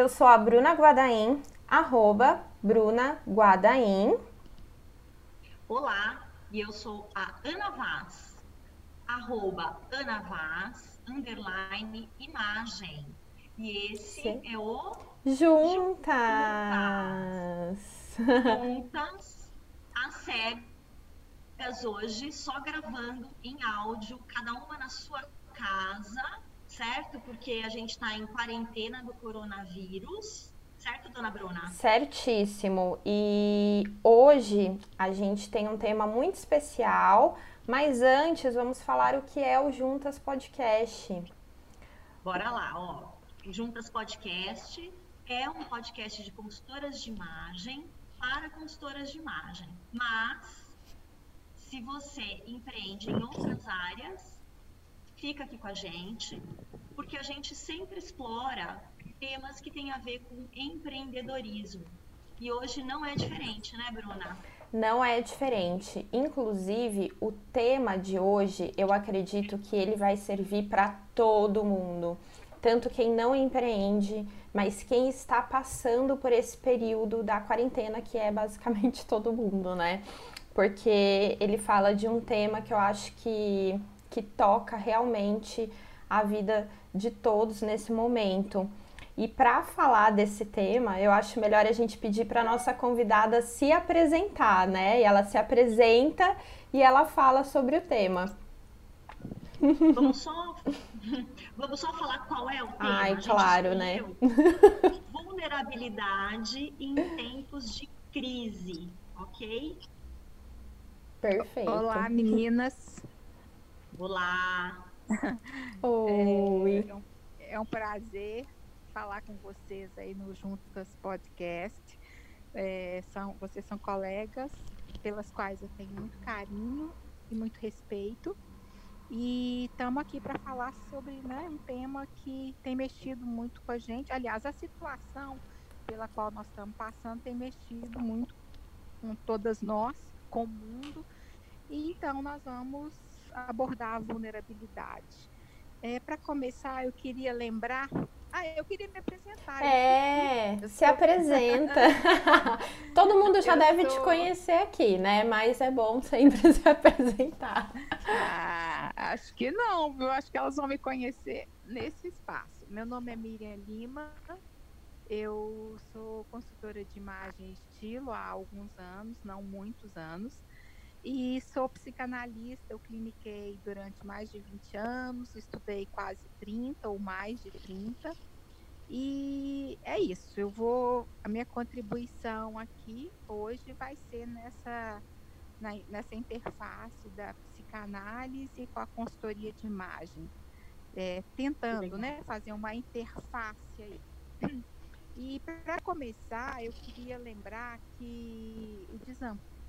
Eu sou a Bruna Guadaim, arroba Bruna Guadaim. Olá, e eu sou a Ana Vaz, arroba Ana Vaz, underline imagem. E esse Sim. é o Juntas. Juntas, a cegas hoje, só gravando em áudio, cada uma na sua casa, certo? Porque a gente está em quarentena do coronavírus. Certo, dona Bruna? Certíssimo. E hoje a gente tem um tema muito especial, mas antes vamos falar o que é o Juntas Podcast. Bora lá, ó. Juntas Podcast é um podcast de consultoras de imagem para consultoras de imagem. Mas se você empreende em outras áreas, fica aqui com a gente, porque a gente sempre explora temas que têm a ver com empreendedorismo. E hoje não é diferente, né, Bruna? Não é diferente. Inclusive, o tema de hoje, eu acredito que ele vai servir para todo mundo. Tanto quem não empreende, mas quem está passando por esse período da quarentena, que é basicamente todo mundo, né? Porque ele fala de um tema que eu acho que que toca realmente a vida de todos nesse momento. E para falar desse tema, eu acho melhor a gente pedir para nossa convidada se apresentar, né? E ela se apresenta e ela fala sobre o tema. Vamos só, vamos só falar qual é o tema. Ai, claro, né? Vulnerabilidade em tempos de crise, ok? Perfeito. Olá, meninas. Olá! Oi! É, um, é, um, prazer falar com vocês aí no Juntas Podcast. É, são, vocês são colegas pelas quais eu tenho muito carinho e muito respeito. E estamos aqui para falar sobre né, um tema que tem mexido muito com a gente. Aliás, a situação pela qual nós estamos passando tem mexido muito com todas nós, com o mundo. E então nós vamos abordar a vulnerabilidade. É, Para começar, eu queria lembrar. Ah, eu queria me apresentar. É, eu se apresenta. Todo mundo já eu deve sou... te conhecer aqui, né? Mas é bom sempre se apresentar. Ah, acho que não, viu? Acho que elas vão me conhecer nesse espaço. Meu nome é Miriam Lima. Eu sou consultora de imagem e estilo há alguns anos, não muitos anos. E sou psicanalista, eu cliniquei durante mais de 20 anos, estudei quase 30 ou mais de 30. E é isso, eu vou. A minha contribuição aqui hoje vai ser nessa, na, nessa interface da psicanálise com a consultoria de imagem. É, tentando né, fazer uma interface aí. E para começar, eu queria lembrar que o desamparo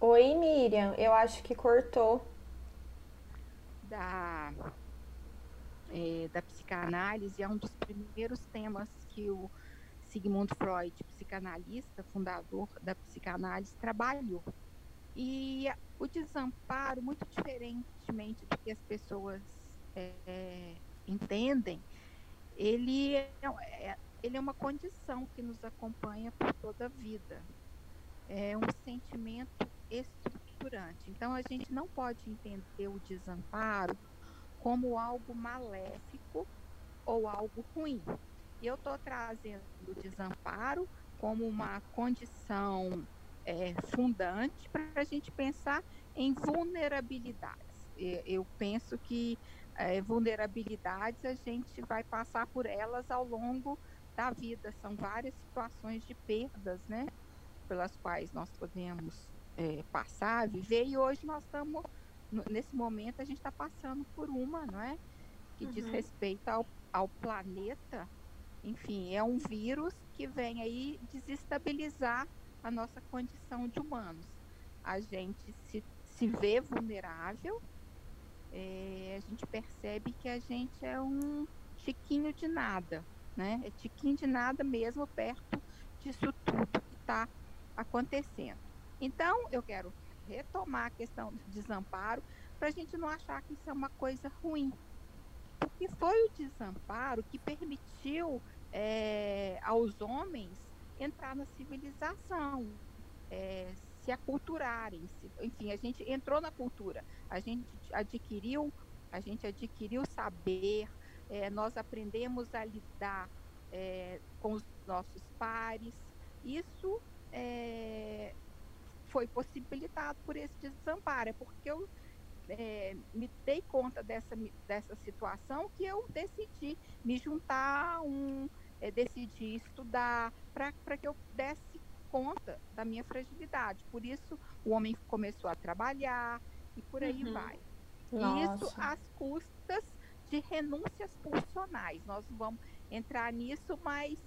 Oi, Miriam, eu acho que cortou. Da, é, da psicanálise é um dos primeiros temas que o Sigmund Freud, psicanalista, fundador da psicanálise, trabalhou. E o desamparo, muito diferentemente do que as pessoas é, entendem, ele é, é, ele é uma condição que nos acompanha por toda a vida. É um sentimento estruturante. Então, a gente não pode entender o desamparo como algo maléfico ou algo ruim. E eu estou trazendo o desamparo como uma condição é, fundante para a gente pensar em vulnerabilidades. Eu penso que é, vulnerabilidades a gente vai passar por elas ao longo da vida. São várias situações de perdas, né? Pelas quais nós podemos é, passar, viver, e hoje nós estamos, nesse momento, a gente está passando por uma, não é? Que uhum. diz respeito ao, ao planeta. Enfim, é um vírus que vem aí desestabilizar a nossa condição de humanos. A gente se, se vê vulnerável, é, a gente percebe que a gente é um tiquinho de nada, né? É tiquinho de nada mesmo perto disso tudo que está acontecendo. Então, eu quero retomar a questão do desamparo para a gente não achar que isso é uma coisa ruim. E foi o desamparo que permitiu é, aos homens entrar na civilização, é, se aculturarem, se, enfim, a gente entrou na cultura, a gente adquiriu, a gente adquiriu saber, é, nós aprendemos a lidar com os nossos pares. Isso é, foi possibilitado por esse desamparo, é porque eu é, me dei conta dessa, dessa situação que eu decidi me juntar um é, decidi estudar para que eu desse conta da minha fragilidade. Por isso o homem começou a trabalhar e por aí uhum. vai. Nossa. Isso às custas de renúncias funcionais. Nós vamos entrar nisso, mas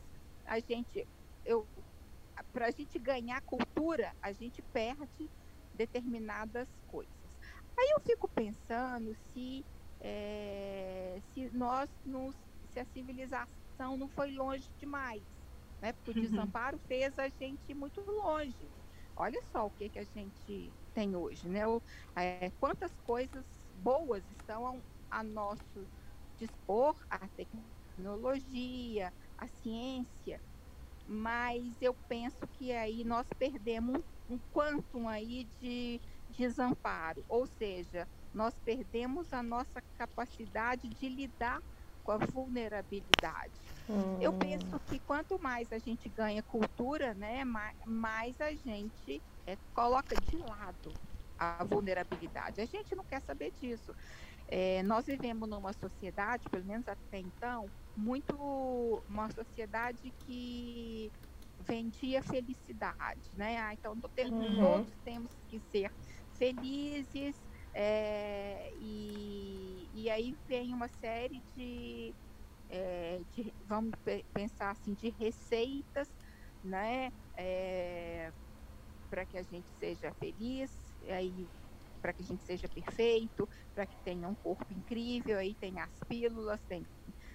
a gente, eu, para a gente ganhar cultura, a gente perde determinadas coisas. Aí eu fico pensando se, é, se nós nos, se a civilização não foi longe demais, né? Porque o uhum. desamparo fez a gente muito longe. Olha só o que, que a gente tem hoje, né? O, é, quantas coisas boas estão a, a nosso dispor, a tecnologia, a ciência, mas eu penso que aí nós perdemos um, um quantum aí de desamparo, ou seja, nós perdemos a nossa capacidade de lidar com a vulnerabilidade. Hum. Eu penso que quanto mais a gente ganha cultura, né, mais, mais a gente é, coloca de lado a vulnerabilidade. A gente não quer saber disso. É, nós vivemos numa sociedade, pelo menos até então, muito uma sociedade que vendia felicidade, né? Ah, então uhum. todos temos que ser felizes é, e, e aí vem uma série de, é, de vamos pensar assim de receitas, né? É, para que a gente seja feliz, aí para que a gente seja perfeito, para que tenha um corpo incrível, aí tem as pílulas, tem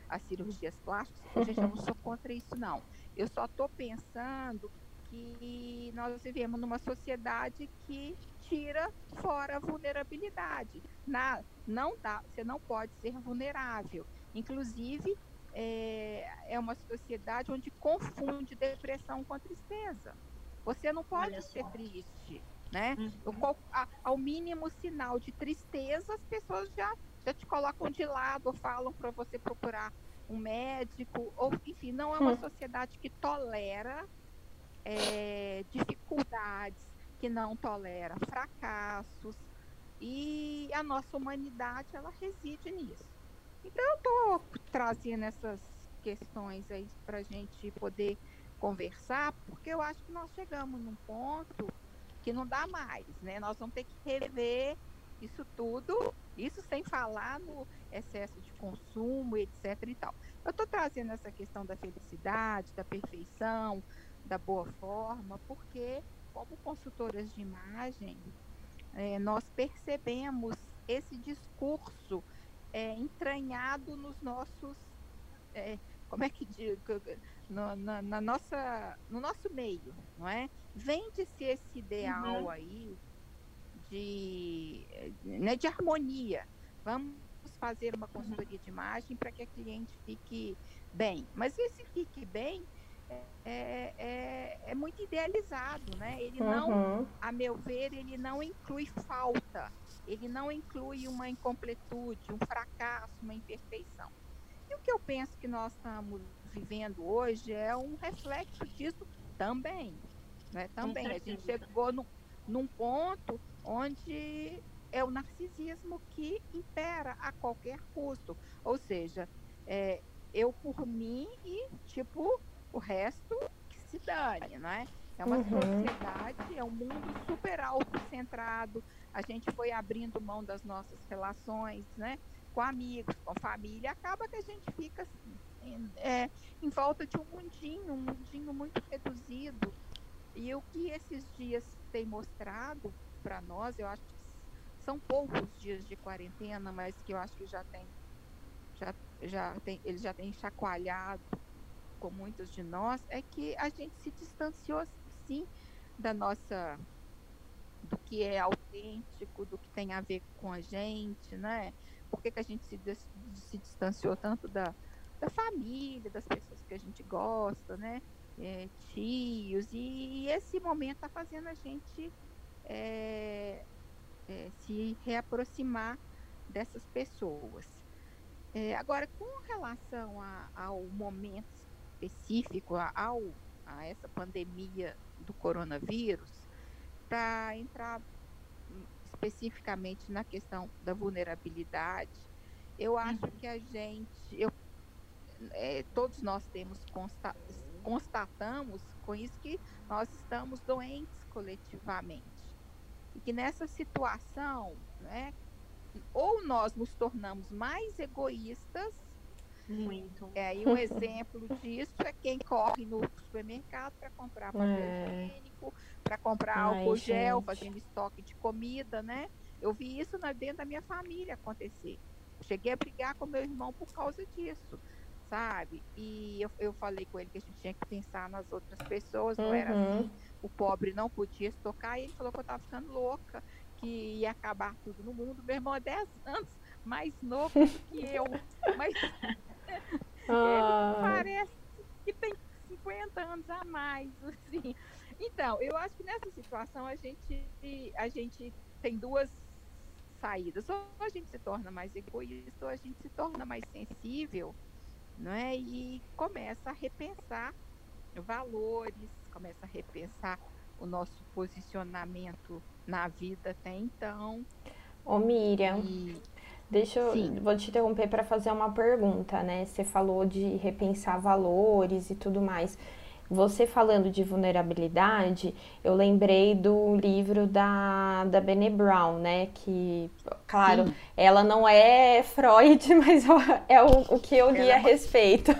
as cirurgias plásticas. Gente, eu não sou contra isso, não. Eu só estou pensando que nós vivemos numa sociedade que tira fora a vulnerabilidade. Na, não dá, você não pode ser vulnerável. Inclusive, é, é uma sociedade onde confunde depressão com tristeza. Você não pode ser triste né? Uhum. ao mínimo sinal de tristeza, as pessoas já, já te colocam de lado, ou falam para você procurar um médico, ou enfim, não é uma uhum. sociedade que tolera é, dificuldades, que não tolera fracassos, e a nossa humanidade ela reside nisso. Então eu estou trazendo essas questões aí para a gente poder conversar, porque eu acho que nós chegamos num ponto que não dá mais, né? Nós vamos ter que rever isso tudo, isso sem falar no excesso de consumo, etc e tal. Eu estou trazendo essa questão da felicidade, da perfeição, da boa forma, porque como consultoras de imagem, é, nós percebemos esse discurso é, entranhado nos nossos, é, como é que digo, no, na, na, nossa, no nosso meio, não é? Vende-se esse ideal uhum. aí de, né, de harmonia. Vamos fazer uma consultoria uhum. de imagem para que a cliente fique bem. Mas esse fique bem é, é, é, muito idealizado, né? Ele uhum. não, a meu ver, ele não inclui falta, ele não inclui uma incompletude, um fracasso, uma imperfeição. E o que eu penso que nós estamos vivendo hoje é um reflexo disso também. Né? Também. A gente chegou no, num ponto onde é o narcisismo que impera a qualquer custo. Ou seja, é, eu por mim e, tipo, o resto que se dane, não é? É uma uhum. sociedade, é um mundo super autocentrado. A gente foi abrindo mão das nossas relações, né? Com amigos, com família. Acaba que a gente fica assim, é, em volta de um mundinho, um mundinho muito reduzido. E o que esses dias tem mostrado para nós, eu acho que são poucos dias de quarentena, mas que eu acho que já tem, já, já tem, eles já têm chacoalhado com muitos de nós, é que a gente se distanciou sim da nossa do que é autêntico, do que tem a ver com a gente, né? por que, que a gente se, se distanciou tanto da, da família, das pessoas que a gente gosta, né? É, tios, e esse momento está fazendo a gente é, é, se reaproximar dessas pessoas. É, agora, com relação a, ao momento específico, a, ao, a essa pandemia do coronavírus, para entrar especificamente na questão da vulnerabilidade, eu acho uhum. que a gente, eu, é, todos nós temos consta, constatamos com isso que nós estamos doentes coletivamente e que nessa situação, né, ou nós nos tornamos mais egoístas. Muito. É, e um exemplo disso é quem corre no supermercado para comprar papel é. higiênico, para comprar Ai, álcool gente. gel, fazendo estoque de comida, né? Eu vi isso dentro da minha família acontecer. Cheguei a brigar com meu irmão por causa disso, sabe? E eu, eu falei com ele que a gente tinha que pensar nas outras pessoas, não uhum. era assim. O pobre não podia estocar, e ele falou que eu estava ficando louca, que ia acabar tudo no mundo. Meu irmão é 10 anos mais novo do que eu, mas ah. parece que tem 50 anos a mais, assim. Então, eu acho que nessa situação a gente, a gente tem duas saídas. Ou a gente se torna mais egoísta, ou a gente se torna mais sensível, não é? E começa a repensar valores, começa a repensar o nosso posicionamento na vida até então. Ô Miriam, e... deixa eu Sim. vou te interromper para fazer uma pergunta, né? Você falou de repensar valores e tudo mais. Você falando de vulnerabilidade, eu lembrei do livro da, da Bene Brown, né? Que, claro, Sim. ela não é Freud, mas é o, o que eu li ela a é respeito.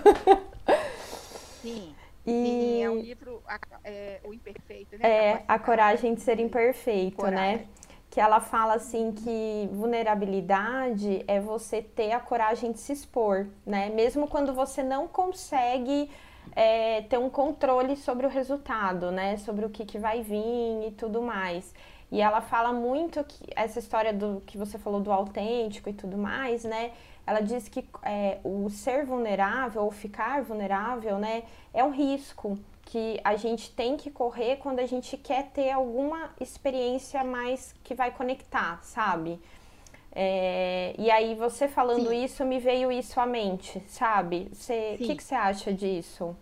Sim. E... Sim, é um livro, é, O Imperfeito, né? É, A Coragem de Ser Imperfeito, né? coragem. né? Que ela fala assim que vulnerabilidade é você ter a coragem de se expor, né? Mesmo quando você não consegue é, ter um controle sobre o resultado, né? Sobre o que, que vai vir e tudo mais. E ela fala muito que essa história do que você falou do autêntico e tudo mais, né? Ela diz que é, o ser vulnerável ou ficar vulnerável, né, é um risco que a gente tem que correr quando a gente quer ter alguma experiência mais que vai conectar, sabe? É, e aí você falando Sim. isso me veio isso à mente, sabe? O que, que você acha disso?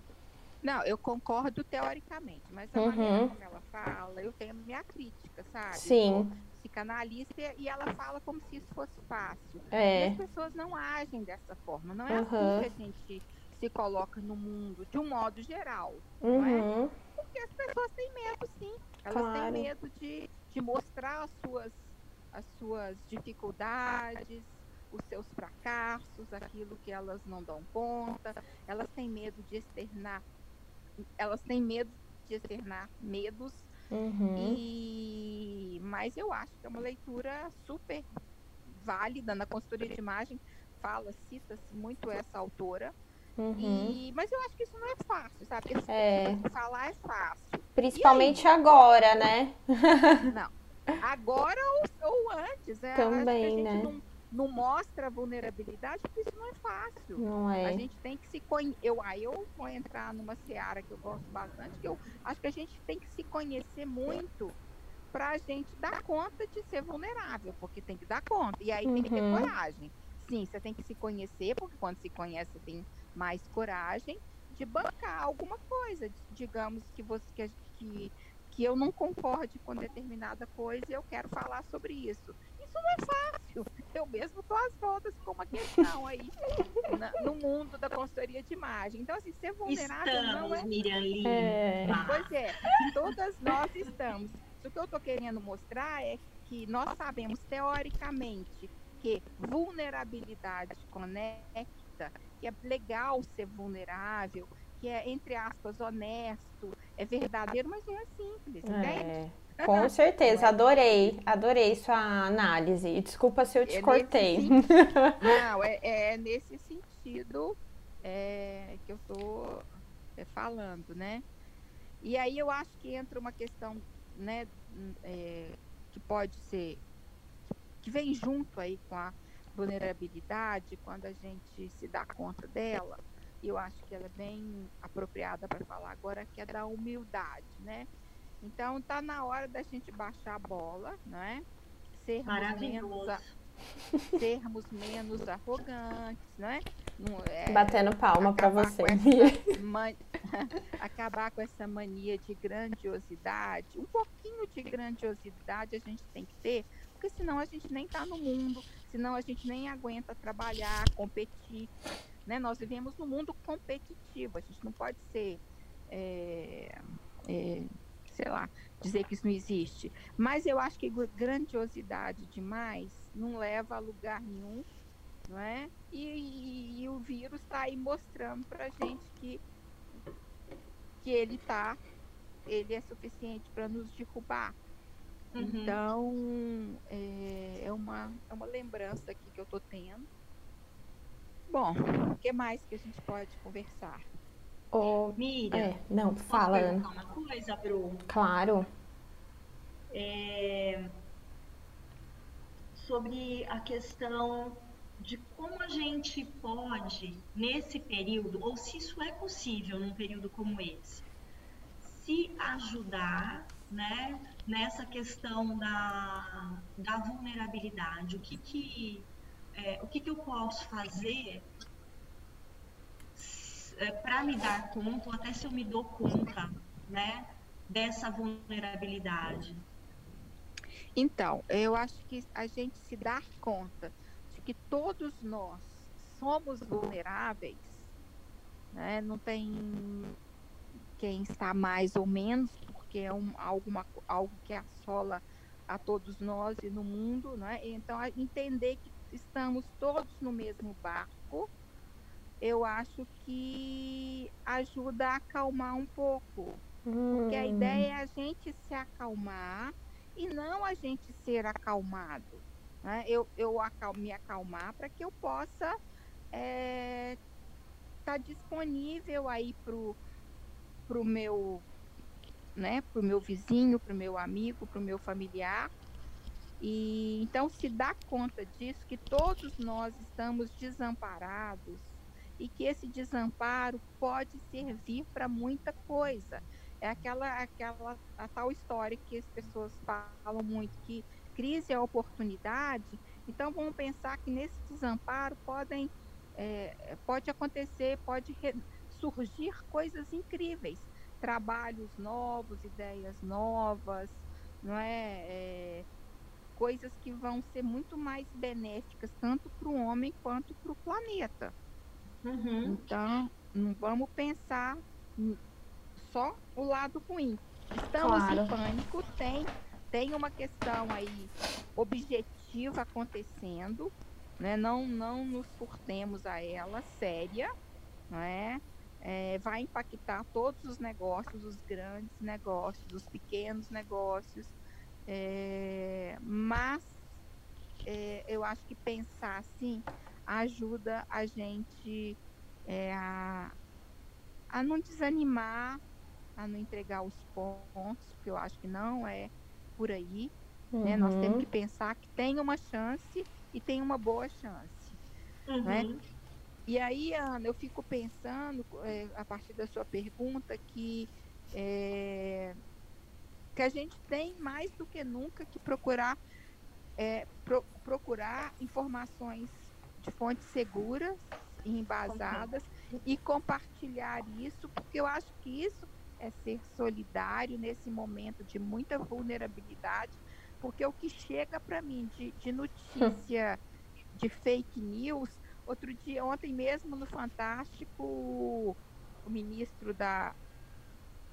Não, eu concordo teoricamente, mas a uhum. maneira como ela fala, eu tenho minha crítica, sabe? Sim psicanalista e ela fala como se isso fosse fácil. É. E as pessoas não agem dessa forma. Não é uhum. assim que a gente se coloca no mundo, de um modo geral. Uhum. Não é? Uhum. Porque as pessoas têm medo, sim. Elas claro. têm medo de, de mostrar as suas, as suas dificuldades, os seus fracassos, aquilo que elas não dão conta. Elas têm medo de externar, elas têm medo de externar medos Uhum. E, mas eu acho que é uma leitura super válida na consultoria de imagem. Fala, cita-se muito essa autora. Uhum. E, mas eu acho que isso não é fácil, sabe? Porque é. falar é fácil. Principalmente agora, né? não. Agora ou, ou antes. É, Também, né? Não, não mostra vulnerabilidade, porque isso não é fácil. Não é. A gente tem que se conhecer. Eu, aí eu vou entrar numa seara que eu gosto bastante, que eu acho que a gente tem que se conhecer muito para a gente dar conta de ser vulnerável, porque tem que dar conta. E aí uhum. tem que ter uhum. coragem. Sim, você tem que se conhecer, porque quando se conhece, tem mais coragem de bancar alguma coisa. Digamos que você que, que, que eu não concorde com determinada coisa e eu quero falar sobre isso isso não é fácil. Eu mesmo estou às voltas com uma questão aí na, no mundo da consultoria de imagem. Então, assim, ser vulnerável estamos, não é. Miriam Lima. É. Pois é, todas nós estamos. O que eu estou querendo mostrar é que nós sabemos teoricamente que vulnerabilidade conecta, que é legal ser vulnerável, que é, entre aspas, honesto, é verdadeiro, mas não é simples, é. entende? Com certeza, adorei, adorei sua análise. E desculpa se eu te é cortei. Não, é, é, nesse sentido é, que eu estou é, falando, né? E aí eu acho que entra uma questão, né, é, que pode ser, que vem junto aí com a, vulnerabilidade, quando a gente se dá conta dela, eu acho que ela é bem apropriada para falar agora, que é da humildade, né? Então tá na hora da gente baixar a bola, né? Sermos menos, a, sermos menos arrogantes, né? Não, é, Batendo palma para você. Man, acabar com essa mania de grandiosidade. Um pouquinho de grandiosidade a gente tem que ter, porque senão a gente nem está no mundo, senão a gente nem aguenta trabalhar, competir. Né? Nós vivemos num mundo competitivo, a gente não pode ser. É, é, sei lá, dizer que isso não existe. Mas eu acho que grandiosidade demais não leva a lugar nenhum, não é? E, e, e o vírus está aí mostrando para gente que que ele tá, ele é suficiente para nos derrubar. Uhum. Então é, é, uma é uma lembrança aqui que eu tô tendo. Bom, o que mais que a gente pode conversar? Ô, Miriam, é, não, fala. Posso uma coisa, Bru? Claro. É, sobre a questão de como a gente pode, nesse período, ou se isso é possível num período como esse, se ajudar né, nessa questão da, da vulnerabilidade. O que, que, é, o que, que eu posso fazer é, para me dar conta, ou até se eu me dou conta, né, dessa vulnerabilidade? Então, eu acho que a gente se dar conta de que todos nós somos vulneráveis, né? não tem quem está mais ou menos, porque é um, alguma, algo que assola a todos nós e no mundo, né? então entender que estamos todos no mesmo barco, eu acho que ajuda a acalmar um pouco. Hum. Porque a hum. ideia é a gente se acalmar e não a gente ser acalmado. Né? Eu, eu acal me acalmar para que eu possa estar é, tá disponível aí para o meu né, para o meu vizinho, para o meu amigo, para o meu familiar. E então se dá conta disso que todos nós estamos desamparados, e que esse desamparo pode servir para muita coisa. É aquela, aquela a tal história que as pessoas falam muito, que crise é oportunidade. Então vamos pensar que nesse desamparo podem, é, pode acontecer, pode surgir coisas incríveis, trabalhos novos, ideias novas, não é? é coisas que vão ser muito mais benéficas tanto para o homem quanto para o planeta. Uhum. Então, não vamos pensar só o lado ruim. Estamos claro. em pânico, tem, tem uma questão aí objetiva acontecendo, né? não, não nos furtemos a ela, séria, não é? É, vai impactar todos os negócios, os grandes negócios, os pequenos negócios, é, mas é, eu acho que pensar assim ajuda a gente é, a, a não desanimar, a não entregar os pontos, porque eu acho que não é por aí. Uhum. Né? Nós temos que pensar que tem uma chance e tem uma boa chance. Né? Uhum. Né? E aí, Ana, eu fico pensando, é, a partir da sua pergunta, que, é, que a gente tem mais do que nunca que procurar, é, pro, procurar informações de fontes seguras e embasadas e compartilhar isso, porque eu acho que isso é ser solidário nesse momento de muita vulnerabilidade, porque o que chega para mim de, de notícia de fake news, outro dia, ontem mesmo no Fantástico, o ministro da,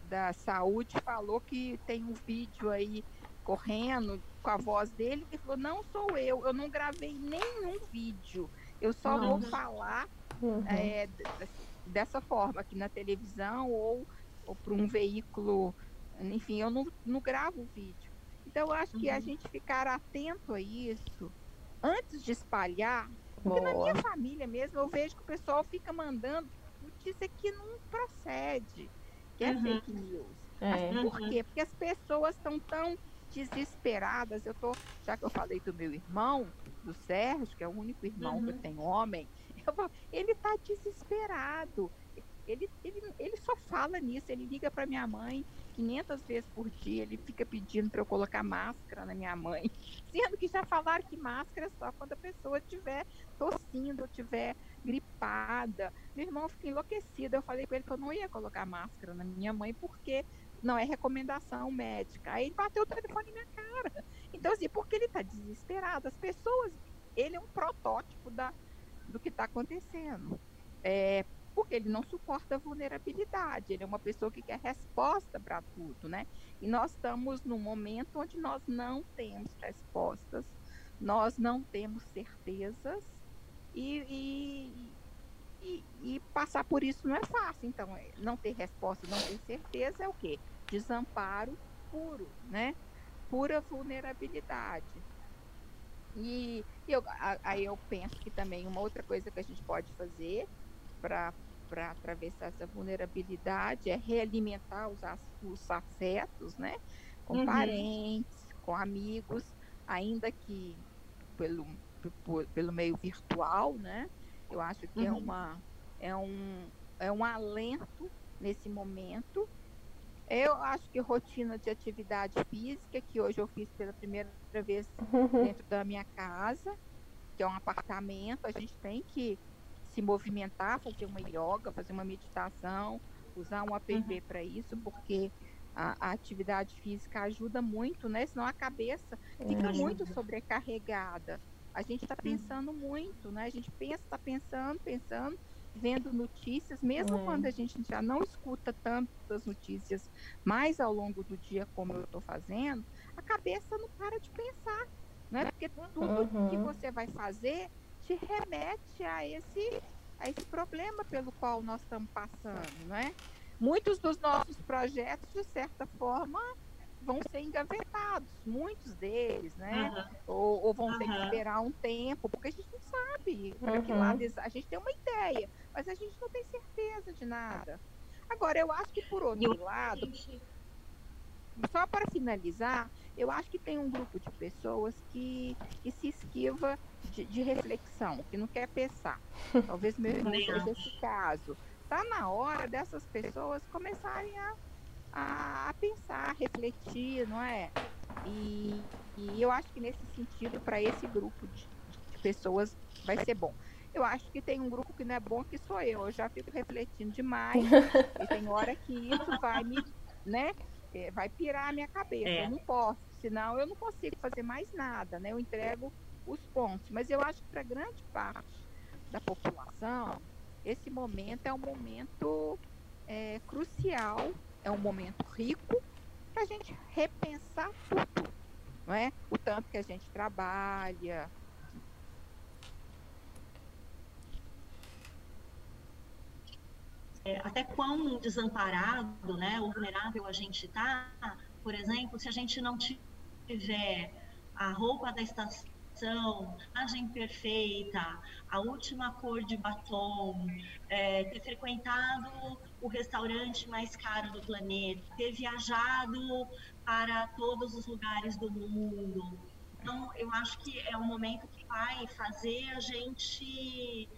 da Saúde falou que tem um vídeo aí correndo com a voz dele, e falou, não sou eu, eu não gravei nenhum vídeo. Eu só vou falar uhum. é, dessa forma, aqui na televisão ou, ou para um veículo. Enfim, eu não, não gravo vídeo. Então, eu acho uhum. que a uhum. gente ficar atento a isso antes de espalhar. Porque Boa. na minha família mesmo, eu vejo que o pessoal fica mandando notícia que não procede, que é uhum. fake news. É. Por quê? Porque as pessoas estão tão desesperadas. Eu tô, já que eu falei do meu irmão, do Sérgio, que é o único irmão uhum. que tenho homem, eu, ele tá desesperado. Ele, ele, ele só fala nisso, ele liga para minha mãe 500 vezes por dia, ele fica pedindo para eu colocar máscara na minha mãe, sendo que já falaram que máscara é só quando a pessoa estiver tossindo, estiver gripada. Meu irmão fica enlouquecido, eu falei com ele que eu não ia colocar máscara na minha mãe porque não é recomendação médica. Aí ele bateu o telefone na minha cara. Então, assim, porque ele está desesperado, as pessoas, ele é um protótipo da, do que está acontecendo. É, porque ele não suporta vulnerabilidade, ele é uma pessoa que quer resposta para tudo, né? E nós estamos num momento onde nós não temos respostas, nós não temos certezas e, e, e, e passar por isso não é fácil. Então, é, não ter resposta, não ter certeza é o quê? Desamparo puro, né? Pura vulnerabilidade. E, eu, aí eu penso que também uma outra coisa que a gente pode fazer para atravessar essa vulnerabilidade é realimentar os, os afetos, né? Com uhum. parentes, com amigos, ainda que pelo, pelo meio virtual, né? Eu acho que é uhum. é, uma, é, um, é um alento nesse momento. Eu acho que rotina de atividade física, que hoje eu fiz pela primeira vez uhum. dentro da minha casa, que é um apartamento, a gente tem que se movimentar, fazer uma yoga, fazer uma meditação, usar um app uhum. para isso, porque a, a, atividade física ajuda muito, né? Senão a cabeça fica uhum. muito sobrecarregada. A gente está pensando uhum. muito, né? A gente pensa, está pensando, pensando, vendo notícias, mesmo uhum. quando a gente já não escuta tantas notícias mais ao longo do dia como eu estou fazendo, a cabeça não para de pensar, né? Porque tudo que uhum. você vai fazer te remete a esse, a esse problema pelo qual nós estamos passando, não é? Muitos dos nossos projetos, de certa forma, vão ser engavetados, muitos deles, né? Uhum. Ou, ou, vão uhum. ter que esperar um tempo, porque a gente não sabe para uhum. que lado a gente tem uma ideia, mas a gente não tem certeza de nada. Agora, eu acho que por outro lado, só para finalizar, eu acho que tem um grupo de pessoas que, que se esquiva de, de reflexão, que não quer pensar. Talvez meu irmão seja esse caso. Está na hora dessas pessoas começarem a, a, a pensar, a refletir, não é? E, e eu acho que nesse sentido, para esse grupo de, de pessoas, vai ser bom. Eu acho que tem um grupo que não é bom, que sou eu. Eu já fico refletindo demais. e tem hora que isso vai me, né? É, vai pirar a minha cabeça. É. Eu não posso, senão eu não consigo fazer mais nada, né? Eu entrego os pontos. Mas eu acho que para grande parte da população, esse momento é um momento é, crucial, é um momento rico para a gente repensar tudo, não é? O tanto que a gente trabalha. É, até quão desamparado, né, ou vulnerável a gente está, por exemplo, se a gente não tiver a roupa da estação perfeição, imagem perfeita, a última cor de batom, é, ter frequentado o restaurante mais caro do planeta, ter viajado para todos os lugares do mundo. Então, eu acho que é um momento que vai fazer a gente,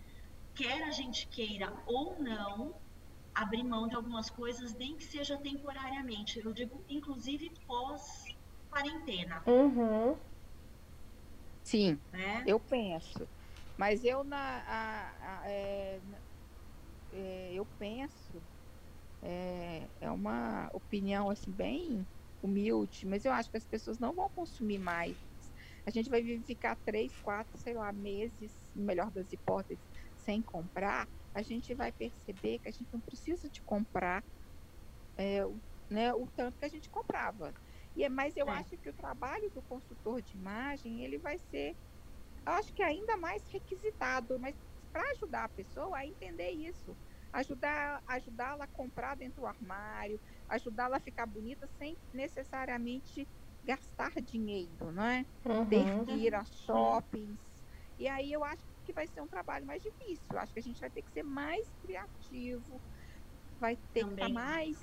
quer a gente queira ou não, abrir mão de algumas coisas, nem que seja temporariamente. Eu digo, inclusive, pós-quarentena. Uhum. Sim, né? eu penso. Mas eu na a, a, é, é, eu penso é, é uma opinião assim bem humilde, mas eu acho que as pessoas não vão consumir mais. A gente vai ficar três, quatro, sei lá, meses, melhor das hipóteses, sem comprar. A gente vai perceber que a gente não precisa de comprar é, o, né, o tanto que a gente comprava. E, é, mas eu é. acho que o trabalho do consultor de imagem, ele vai ser, eu acho que ainda mais requisitado, mas para ajudar a pessoa a entender isso, ajudar ajudá-la a comprar dentro do armário, ajudá-la a ficar bonita sem necessariamente gastar dinheiro, não é? Uhum. Ter que ir a shoppings. E aí eu acho que vai ser um trabalho mais difícil. Eu acho que a gente vai ter que ser mais criativo, vai ter Também. que estar mais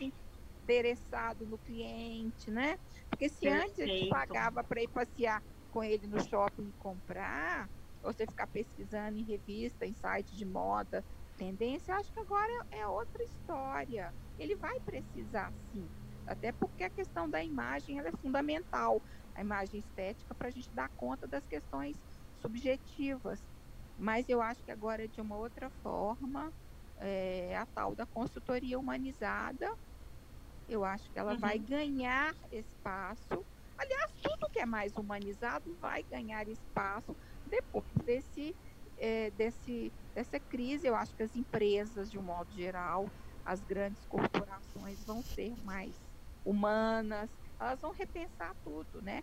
interessado no cliente, né? Porque se Perfeito. antes a gente pagava para ir passear com ele no shopping e comprar, ou você ficar pesquisando em revista, em site de moda, tendência, acho que agora é outra história. Ele vai precisar sim, até porque a questão da imagem ela é fundamental, a imagem estética, para a gente dar conta das questões subjetivas. Mas eu acho que agora de uma outra forma, é, a tal da consultoria humanizada, eu acho que ela uhum. vai ganhar espaço. Aliás, tudo que é mais humanizado vai ganhar espaço depois desse, é, desse, dessa crise. Eu acho que as empresas, de um modo geral, as grandes corporações vão ser mais humanas, elas vão repensar tudo, né?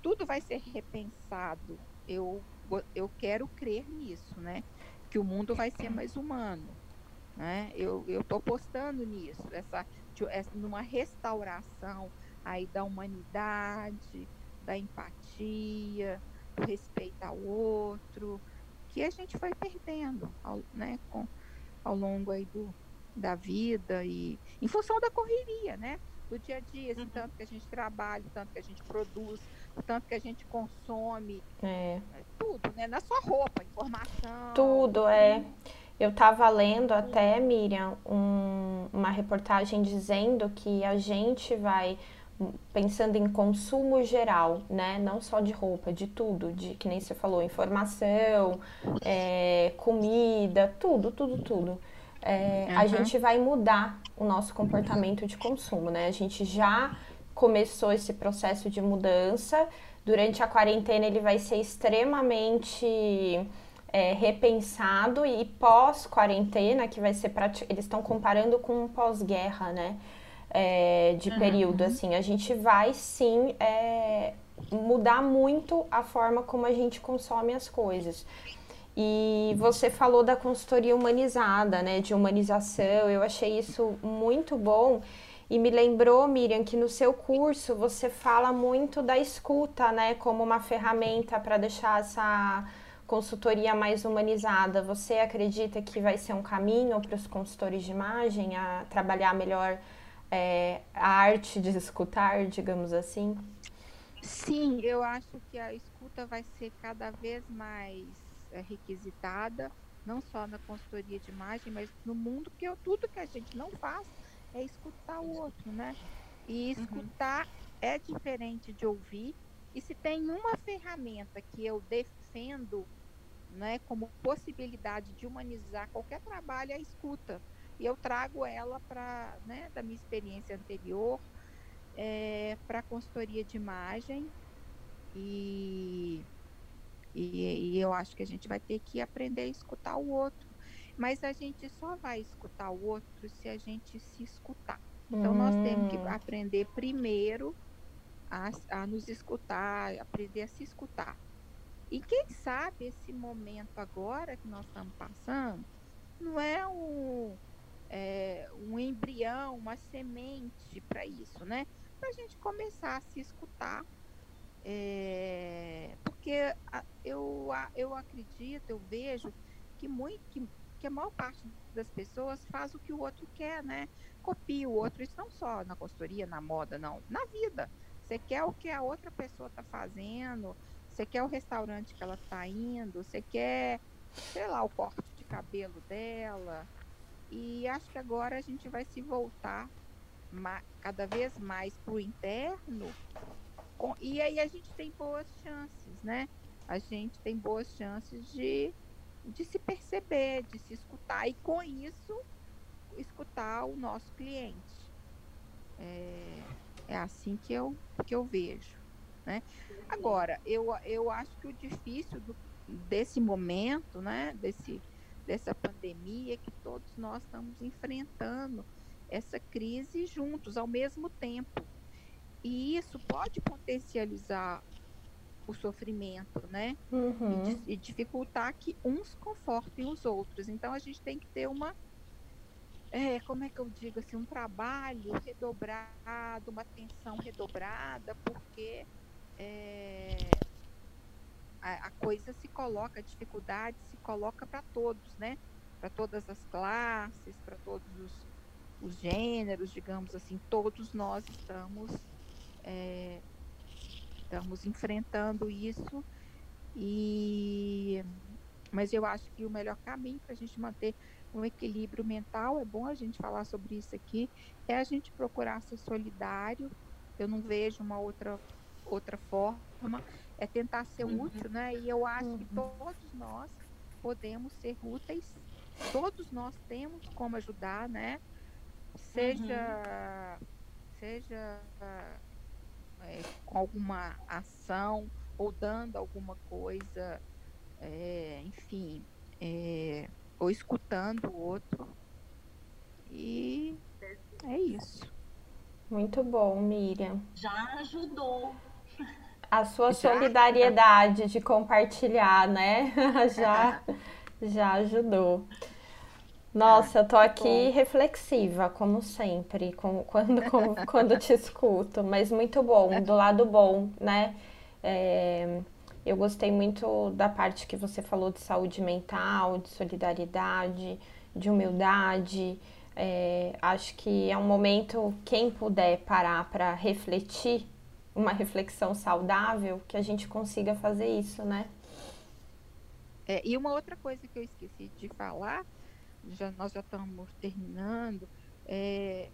Tudo vai ser repensado. Eu, eu quero crer nisso, né? Que o mundo vai ser mais humano. Né? Eu estou apostando nisso, essa, essa, numa restauração aí da humanidade, da empatia, do respeito ao outro, que a gente foi perdendo ao, né, com, ao longo aí do, da vida e em função da correria, né? Do dia a dia, assim, tanto que a gente trabalha, tanto que a gente produz, o tanto que a gente consome, é. é tudo, né? Na sua roupa, informação. Tudo, é. Eu estava lendo até, Miriam, um, uma reportagem dizendo que a gente vai pensando em consumo geral, né? Não só de roupa, de tudo, de que nem você falou, informação, é, comida, tudo, tudo, tudo. É, uhum. A gente vai mudar o nosso comportamento de consumo, né? A gente já começou esse processo de mudança. Durante a quarentena ele vai ser extremamente é, repensado e pós-quarentena, que vai ser eles estão comparando com pós-guerra, né? É, de uhum. período, assim, a gente vai sim é, mudar muito a forma como a gente consome as coisas. E você falou da consultoria humanizada, né? De humanização, eu achei isso muito bom. E me lembrou, Miriam, que no seu curso você fala muito da escuta, né? Como uma ferramenta para deixar essa consultoria mais humanizada, você acredita que vai ser um caminho para os consultores de imagem a trabalhar melhor é, a arte de escutar, digamos assim? Sim, eu acho que a escuta vai ser cada vez mais é, requisitada, não só na consultoria de imagem, mas no mundo, porque tudo que a gente não faz é escutar o outro, né? E uhum. escutar uhum. é diferente de ouvir. E se tem uma ferramenta que eu defendo né, como possibilidade de humanizar qualquer trabalho, é a escuta. E eu trago ela para, né, da minha experiência anterior, é, para a consultoria de imagem. E, e, e eu acho que a gente vai ter que aprender a escutar o outro. Mas a gente só vai escutar o outro se a gente se escutar. Então, hum. nós temos que hum. aprender primeiro a, a nos escutar, aprender a se escutar. E quem sabe esse momento agora que nós estamos passando não é um, é, um embrião, uma semente para isso, né? Para a gente começar a se escutar. É, porque eu, eu acredito, eu vejo que, muito, que, que a maior parte das pessoas faz o que o outro quer, né? Copia o outro, isso não só na consultoria, na moda, não, na vida. Você quer o que a outra pessoa está fazendo, você quer o restaurante que ela está indo, você quer, sei lá, o corte de cabelo dela. E acho que agora a gente vai se voltar cada vez mais para o interno. E aí a gente tem boas chances, né? A gente tem boas chances de, de se perceber, de se escutar e com isso escutar o nosso cliente. É, é assim que eu, que eu vejo. Né? Agora, eu, eu acho que o difícil do, desse momento, né, desse, dessa pandemia, que todos nós estamos enfrentando essa crise juntos, ao mesmo tempo. E isso pode potencializar o sofrimento, né? Uhum. E, e, dificultar que uns confortem os outros. Então a gente tem que ter uma, é, como é que eu digo assim, um trabalho redobrado, uma atenção redobrada, porque é, a, a, coisa se coloca, a dificuldade se coloca para todos, né? Para todas as classes, para todos os, os gêneros, digamos assim, todos nós estamos, é, estamos enfrentando isso. E, mas eu acho que o melhor caminho para a gente manter um equilíbrio mental, é bom a gente falar sobre isso aqui, é a gente procurar ser solidário. Eu não vejo uma outra, outra forma, é tentar ser uhum. útil, né? E eu acho uhum. que todos nós podemos ser úteis, todos nós temos como ajudar, né? Seja, uhum. seja é, com alguma ação ou dando alguma coisa, é, enfim, é, ou escutando o outro. E é isso. Muito bom, Miriam. Já ajudou. A sua já? solidariedade de compartilhar, né? já, já ajudou. Nossa, eu tô aqui bom. reflexiva, como sempre, com, quando, com, quando te escuto, mas muito bom, do lado bom, né? É, eu gostei muito da parte que você falou de saúde mental, de solidariedade, de humildade. É, acho que é um momento, quem puder parar para refletir, uma reflexão saudável, que a gente consiga fazer isso, né? É, e uma outra coisa que eu esqueci de falar, já, nós já estamos terminando, é,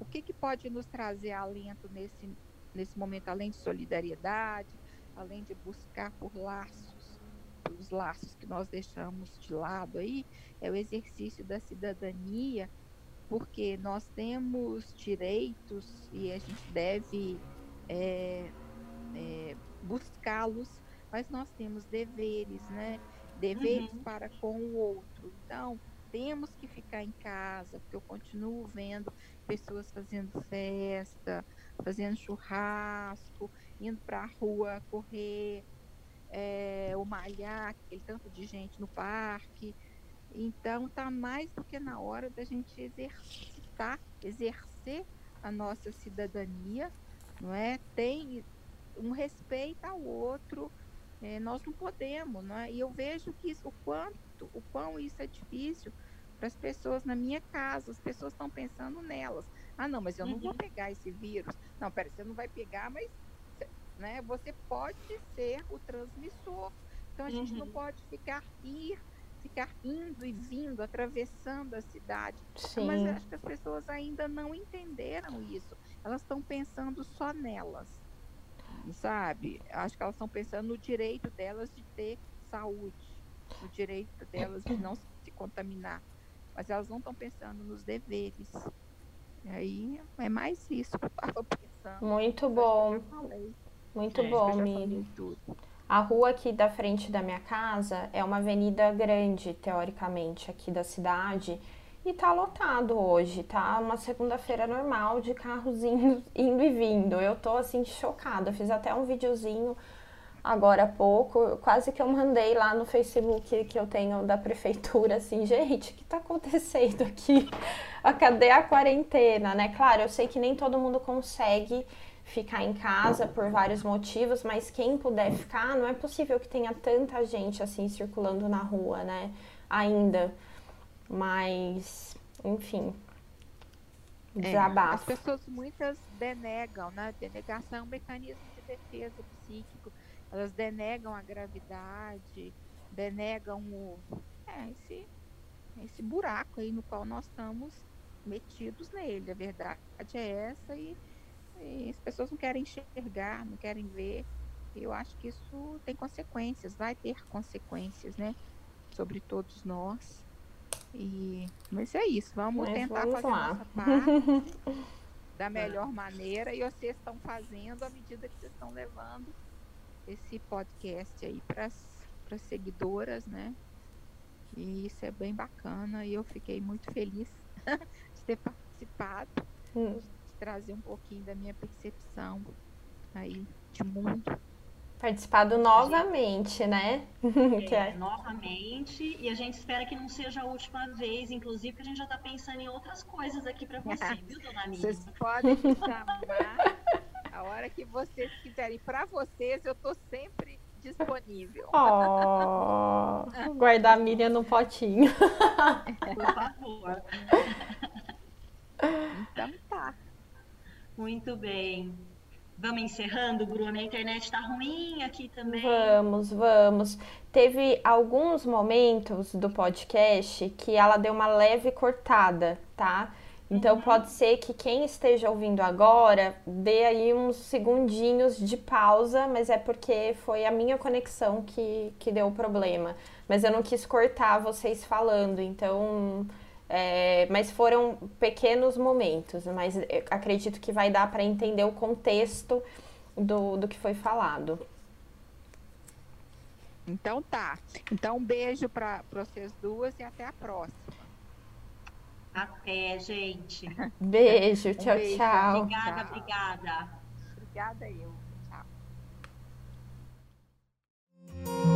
o que, que pode nos trazer alento nesse, nesse momento, além de solidariedade, além de buscar por laços, os laços que nós deixamos de lado aí, é o exercício da cidadania, porque nós temos direitos e a gente deve é, é, buscá-los, mas nós temos deveres, né? Deveres uhum. para com o outro. Então, temos que ficar em casa, porque eu continuo vendo pessoas fazendo festa, fazendo churrasco, indo para a rua correr, é, ou malhar, aquele tanto de gente no parque. Então, tá mais do que na hora da gente exercitar, exercer a nossa cidadania, não é? Tem um respeito ao outro, é, nós não podemos, não é? E eu vejo que isso, o quanto, o quão isso é difícil para as pessoas na minha casa, as pessoas estão pensando nelas. Ah, não, mas eu não uhum. vou pegar esse vírus. Não, pera, você não vai pegar, mas né? Você pode ser o transmissor. Então a uhum. gente não uhum. pode ficar ir, ficar indo e vindo, atravessando a cidade. Sim. Mas eu acho que as pessoas ainda não entenderam isso. Elas estão pensando só nelas. Sabe? Acho que elas estão pensando no direito delas de ter saúde, no direito delas de não se contaminar. Mas elas não estão pensando nos deveres. E aí é mais isso que eu estava pensando. Muito bom. Muito é, bom, Miri. A rua aqui da frente da minha casa é uma avenida grande, teoricamente, aqui da cidade. E tá lotado hoje, tá uma segunda-feira normal de carros indo, indo e vindo. Eu tô assim chocada. fiz até um videozinho agora há pouco, quase que eu mandei lá no Facebook que eu tenho da prefeitura, assim, gente, o que tá acontecendo aqui? A cadê a quarentena, né? Claro, eu sei que nem todo mundo consegue ficar em casa por vários motivos, mas quem puder ficar, não é possível que tenha tanta gente assim circulando na rua, né? Ainda. Mas, enfim. Desabafo. É, as pessoas muitas denegam, né? Denegação é um mecanismo de defesa psíquico. Elas denegam a gravidade, denegam o, é, esse, esse buraco aí no qual nós estamos metidos nele. A verdade é essa e e as pessoas não querem enxergar, não querem ver. Eu acho que isso tem consequências, vai ter consequências, né? Sobre todos nós. E mas é isso, vamos mas tentar vamos fazer lá. a nossa parte da melhor maneira e vocês estão fazendo à medida que vocês estão levando esse podcast aí para as seguidoras, né? E isso é bem bacana e eu fiquei muito feliz de ter participado. Hum trazer um pouquinho da minha percepção aí de mundo. Participado novamente, né? É, é. Novamente, e a gente espera que não seja a última vez, inclusive, que a gente já está pensando em outras coisas aqui para você, viu, dona Nina? Vocês podem me chamar a hora que vocês quiserem. Para vocês, eu estou sempre disponível. Oh, guardar a Miriam no potinho. Por favor. Então tá. Muito bem. Vamos encerrando, Bruna. A internet tá ruim aqui também. Vamos, vamos. Teve alguns momentos do podcast que ela deu uma leve cortada, tá? Então Uhum. pode ser que quem esteja ouvindo agora dê aí uns segundinhos de pausa, mas é porque foi a minha conexão que, que deu o problema. Mas eu não quis cortar vocês falando, então. É, mas foram pequenos momentos, mas é, acredito que vai dar para entender o contexto do, do que foi falado. Então tá. Então um beijo para vocês duas e até a próxima. Até, gente. Beijo, tchau, beijo. tchau. Obrigada, tchau. obrigada. Obrigada eu. Tchau.